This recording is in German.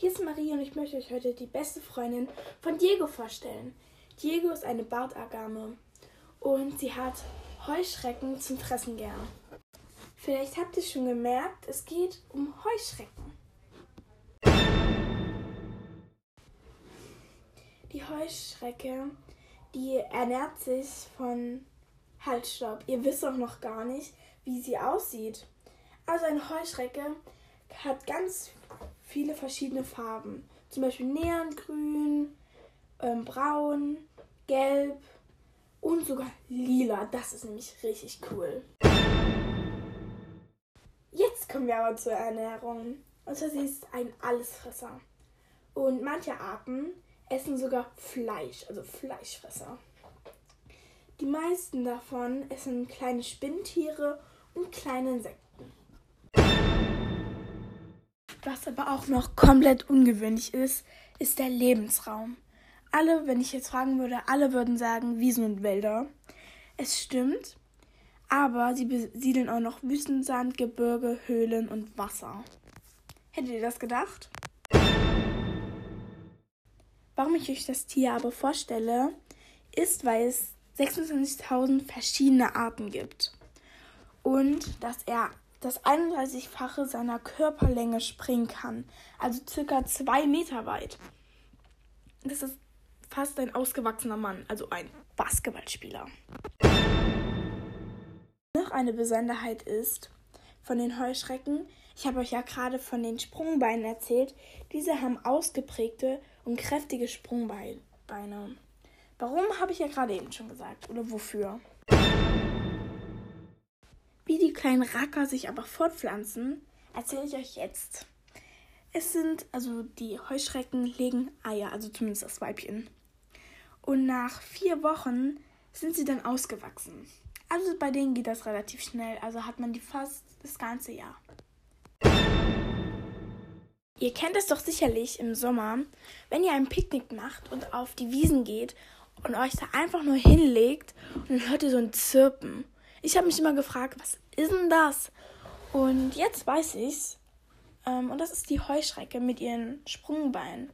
hier ist Marie und ich möchte euch heute die beste Freundin von Diego vorstellen. Diego ist eine Bartagame und sie hat Heuschrecken zum Fressen gern. Vielleicht habt ihr schon gemerkt, es geht um Heuschrecken. Die Heuschrecke, die ernährt sich von Halsstaub. Ihr wisst auch noch gar nicht, wie sie aussieht. Also eine Heuschrecke hat ganz viele verschiedene Farben. Zum Beispiel Neongrün, ähm, Braun, Gelb und sogar Lila. Das ist nämlich richtig cool. Jetzt kommen wir aber zur Ernährung. Und zwar sie ist ein Allesfresser. Und manche Arten essen sogar Fleisch, also Fleischfresser. Die meisten davon essen kleine Spinntiere und kleine Insekten. Was aber auch noch komplett ungewöhnlich ist, ist der Lebensraum. Alle, wenn ich jetzt fragen würde, alle würden sagen Wiesen und Wälder. Es stimmt, aber sie besiedeln auch noch Wüstensand, Gebirge, Höhlen und Wasser. Hättet ihr das gedacht? Warum ich euch das Tier aber vorstelle, ist, weil es 26.000 verschiedene Arten gibt und dass er das 31-fache seiner Körperlänge springen kann, also circa zwei Meter weit. Das ist fast ein ausgewachsener Mann, also ein Basketballspieler. Noch eine Besonderheit ist von den Heuschrecken, ich habe euch ja gerade von den Sprungbeinen erzählt, diese haben ausgeprägte und kräftige Sprungbeine. Warum habe ich ja gerade eben schon gesagt oder wofür? Die kleinen Racker sich aber fortpflanzen, erzähle ich euch jetzt. Es sind, also die Heuschrecken legen Eier, also zumindest das Weibchen. Und nach vier Wochen sind sie dann ausgewachsen. Also bei denen geht das relativ schnell, also hat man die fast das ganze Jahr. Ihr kennt es doch sicherlich im Sommer, wenn ihr ein Picknick macht und auf die Wiesen geht und euch da einfach nur hinlegt und dann hört ihr so ein Zirpen. Ich habe mich immer gefragt, was ist denn das? Und jetzt weiß ich's. Ähm, und das ist die Heuschrecke mit ihren Sprungbeinen.